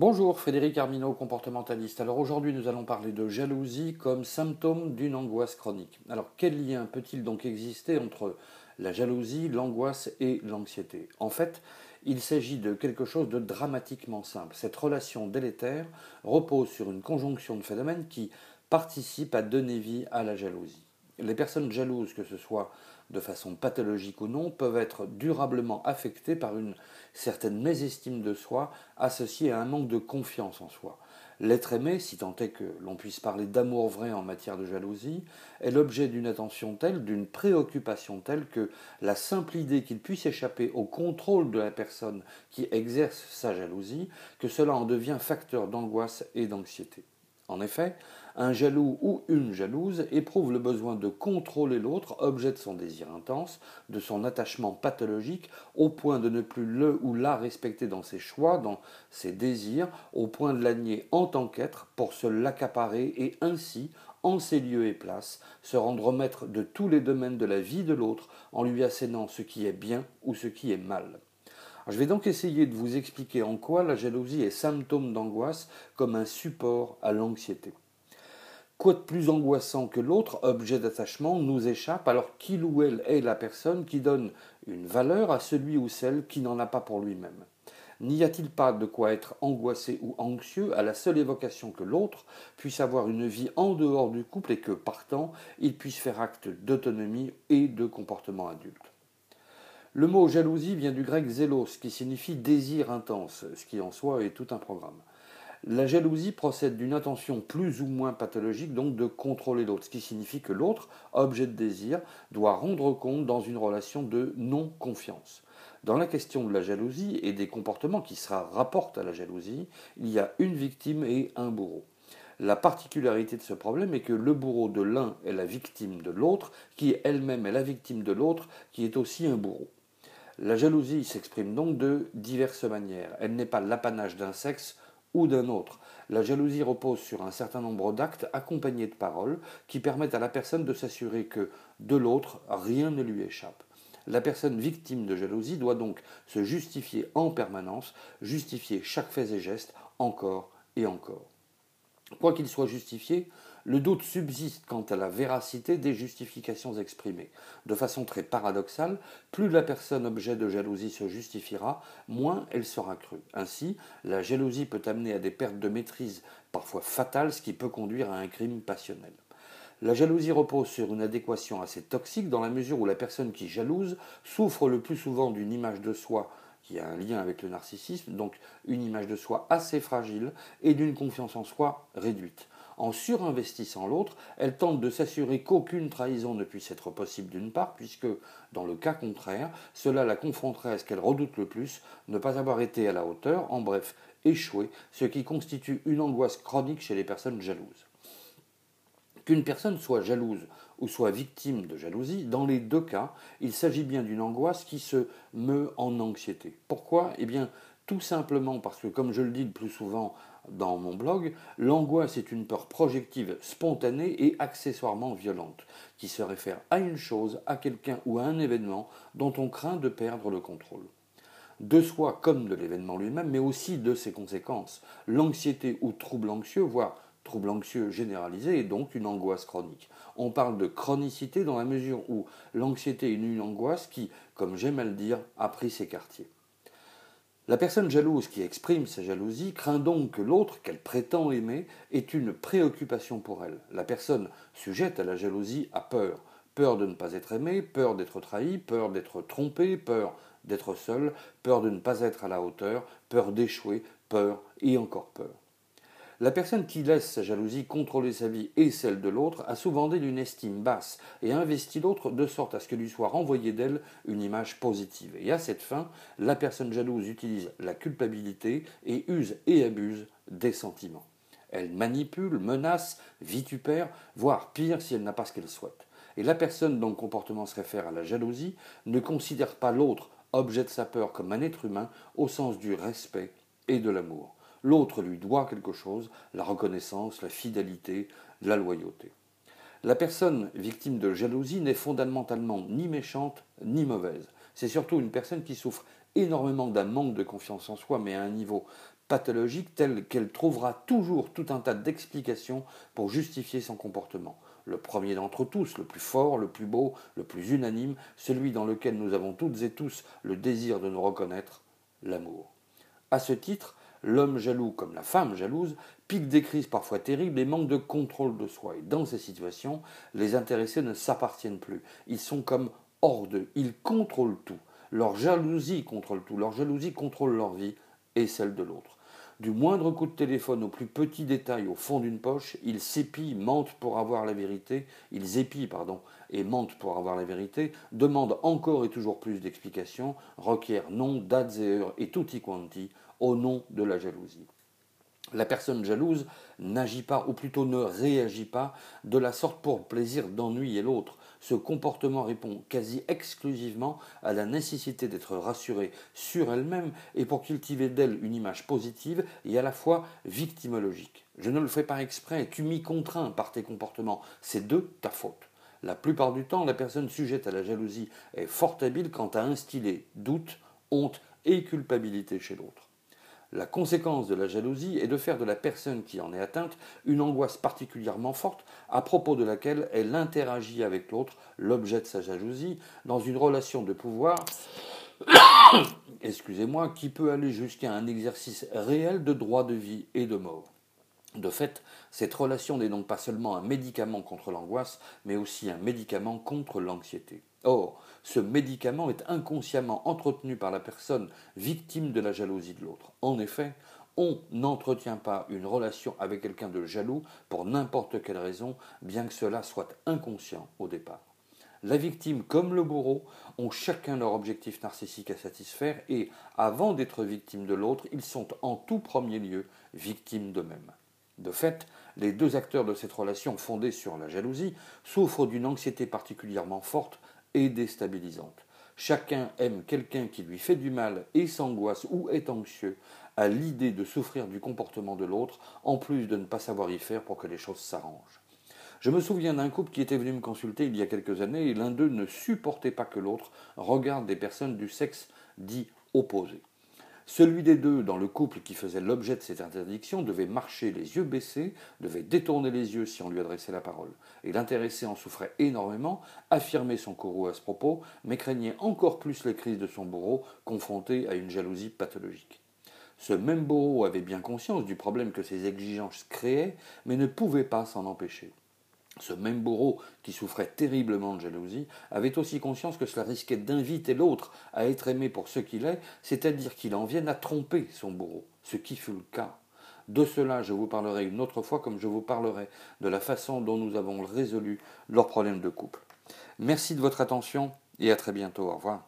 Bonjour, Frédéric Armino, comportementaliste. Alors aujourd'hui, nous allons parler de jalousie comme symptôme d'une angoisse chronique. Alors quel lien peut-il donc exister entre la jalousie, l'angoisse et l'anxiété? En fait, il s'agit de quelque chose de dramatiquement simple. Cette relation délétère repose sur une conjonction de phénomènes qui participent à donner vie à la jalousie. Les personnes jalouses, que ce soit de façon pathologique ou non, peuvent être durablement affectées par une certaine mésestime de soi associée à un manque de confiance en soi. L'être aimé, si tant est que l'on puisse parler d'amour vrai en matière de jalousie, est l'objet d'une attention telle, d'une préoccupation telle que la simple idée qu'il puisse échapper au contrôle de la personne qui exerce sa jalousie, que cela en devient facteur d'angoisse et d'anxiété. En effet, un jaloux ou une jalouse éprouve le besoin de contrôler l'autre, objet de son désir intense, de son attachement pathologique, au point de ne plus le ou la respecter dans ses choix, dans ses désirs, au point de l'anier en tant qu'être pour se l'accaparer et ainsi, en ses lieux et places, se rendre maître de tous les domaines de la vie de l'autre en lui assénant ce qui est bien ou ce qui est mal. Je vais donc essayer de vous expliquer en quoi la jalousie est symptôme d'angoisse comme un support à l'anxiété. Quoi de plus angoissant que l'autre objet d'attachement nous échappe. Alors qu'il ou elle est la personne qui donne une valeur à celui ou celle qui n'en a pas pour lui-même? N'y a-t-il pas de quoi être angoissé ou anxieux à la seule évocation que l'autre puisse avoir une vie en dehors du couple et que, partant, il puisse faire acte d'autonomie et de comportement adulte? Le mot jalousie vient du grec zélos, qui signifie désir intense, ce qui en soi est tout un programme. La jalousie procède d'une intention plus ou moins pathologique, donc de contrôler l'autre, ce qui signifie que l'autre, objet de désir, doit rendre compte dans une relation de non-confiance. Dans la question de la jalousie et des comportements qui se rapportent à la jalousie, il y a une victime et un bourreau. La particularité de ce problème est que le bourreau de l'un est la victime de l'autre, qui elle-même est la victime de l'autre, qui est aussi un bourreau. La jalousie s'exprime donc de diverses manières. Elle n'est pas l'apanage d'un sexe ou d'un autre. La jalousie repose sur un certain nombre d'actes accompagnés de paroles qui permettent à la personne de s'assurer que de l'autre, rien ne lui échappe. La personne victime de jalousie doit donc se justifier en permanence, justifier chaque fait et geste encore et encore. Quoi qu'il soit justifié, le doute subsiste quant à la véracité des justifications exprimées. De façon très paradoxale, plus la personne objet de jalousie se justifiera, moins elle sera crue. Ainsi, la jalousie peut amener à des pertes de maîtrise parfois fatales, ce qui peut conduire à un crime passionnel. La jalousie repose sur une adéquation assez toxique dans la mesure où la personne qui jalouse souffre le plus souvent d'une image de soi qui a un lien avec le narcissisme, donc une image de soi assez fragile et d'une confiance en soi réduite. En surinvestissant l'autre, elle tente de s'assurer qu'aucune trahison ne puisse être possible d'une part, puisque, dans le cas contraire, cela la confronterait à ce qu'elle redoute le plus, ne pas avoir été à la hauteur, en bref, échouer, ce qui constitue une angoisse chronique chez les personnes jalouses. Qu'une personne soit jalouse ou soit victime de jalousie, dans les deux cas, il s'agit bien d'une angoisse qui se meut en anxiété. Pourquoi? Eh bien, tout simplement parce que, comme je le dis le plus souvent dans mon blog, l'angoisse est une peur projective spontanée et accessoirement violente, qui se réfère à une chose, à quelqu'un ou à un événement dont on craint de perdre le contrôle de soi comme de l'événement lui-même, mais aussi de ses conséquences. L'anxiété ou trouble anxieux, voire trouble anxieux généralisé et donc une angoisse chronique. On parle de chronicité dans la mesure où l'anxiété est une angoisse qui, comme j'aime à le dire, a pris ses quartiers. La personne jalouse qui exprime sa jalousie craint donc que l'autre qu'elle prétend aimer ait une préoccupation pour elle. La personne sujette à la jalousie a peur. Peur de ne pas être aimée, peur d'être trahie, peur d'être trompée, peur d'être seule, peur de ne pas être à la hauteur, peur d'échouer, peur et encore peur. La personne qui laisse sa jalousie contrôler sa vie et celle de l'autre a souvent une estime basse et investit l'autre de sorte à ce que lui soit renvoyé d'elle une image positive. Et à cette fin, la personne jalouse utilise la culpabilité et use et abuse des sentiments. Elle manipule, menace, vitupère, voire pire si elle n'a pas ce qu'elle souhaite. Et la personne dont le comportement se réfère à la jalousie ne considère pas l'autre objet de sa peur comme un être humain au sens du respect et de l'amour. L'autre lui doit quelque chose, la reconnaissance, la fidélité, la loyauté. La personne victime de jalousie n'est fondamentalement ni méchante ni mauvaise. C'est surtout une personne qui souffre énormément d'un manque de confiance en soi, mais à un niveau pathologique telle qu'elle trouvera toujours tout un tas d'explications pour justifier son comportement. Le premier d'entre tous, le plus fort, le plus beau, le plus unanime, celui dans lequel nous avons toutes et tous le désir de nous reconnaître, l'amour. À ce titre, l'homme jaloux comme la femme jalouse pique des crises parfois terribles et manque de contrôle de soi. Et dans ces situations, les intéressés ne s'appartiennent plus. Ils sont comme hors d'eux. Ils contrôlent tout. Leur jalousie contrôle tout. Leur jalousie contrôle leur vie et celle de l'autre. Du moindre coup de téléphone au plus petit détail au fond d'une poche, ils s'épient, mentent pour avoir la vérité, ils épient, pardon, et mentent pour avoir la vérité, demandent encore et toujours plus d'explications, requièrent nom, dates et heures et tutti quanti au nom de la jalousie. La personne jalouse n'agit pas, ou plutôt ne réagit pas, de la sorte pour plaisir d'ennuyer l'autre. Ce comportement répond quasi exclusivement à la nécessité d'être rassurée sur elle-même et pour cultiver d'elle une image positive et à la fois victimologique. Je ne le fais pas exprès, tu m'y contrains par tes comportements, c'est de ta faute. La plupart du temps, la personne sujette à la jalousie est fort habile quant à instiller doute, honte et culpabilité chez l'autre. La conséquence de la jalousie est de faire de la personne qui en est atteinte une angoisse particulièrement forte à propos de laquelle elle interagit avec l'autre, l'objet de sa jalousie, dans une relation de pouvoir, excusez-moi, qui peut aller jusqu'à un exercice réel de droit de vie et de mort. De fait, cette relation n'est donc pas seulement un médicament contre l'angoisse, mais aussi un médicament contre l'anxiété. Or, ce médicament est inconsciemment entretenu par la personne victime de la jalousie de l'autre. En effet, on n'entretient pas une relation avec quelqu'un de jaloux pour n'importe quelle raison, bien que cela soit inconscient au départ. La victime comme le bourreau ont chacun leur objectif narcissique à satisfaire et, avant d'être victimes de l'autre, ils sont en tout premier lieu victimes d'eux-mêmes. De fait, les deux acteurs de cette relation fondée sur la jalousie souffrent d'une anxiété particulièrement forte et déstabilisante. Chacun aime quelqu'un qui lui fait du mal et s'angoisse ou est anxieux à l'idée de souffrir du comportement de l'autre, en plus de ne pas savoir y faire pour que les choses s'arrangent. Je me souviens d'un couple qui était venu me consulter il y a quelques années et l'un d'eux ne supportait pas que l'autre regarde des personnes du sexe dit opposé. Celui des deux dans le couple qui faisait l'objet de cette interdiction devait marcher les yeux baissés, devait détourner les yeux si on lui adressait la parole. Et l'intéressé en souffrait énormément, affirmait son courroux à ce propos, mais craignait encore plus les crises de son bourreau, confronté à une jalousie pathologique. Ce même bourreau avait bien conscience du problème que ces exigences créaient, mais ne pouvait pas s'en empêcher. Ce même bourreau, qui souffrait terriblement de jalousie, avait aussi conscience que cela risquait d'inviter l'autre à être aimé pour ce qu'il est, c'est-à-dire qu'il en vienne à tromper son bourreau, ce qui fut le cas. De cela, je vous parlerai une autre fois, comme je vous parlerai de la façon dont nous avons résolu leurs problèmes de couple. Merci de votre attention et à très bientôt. Au revoir.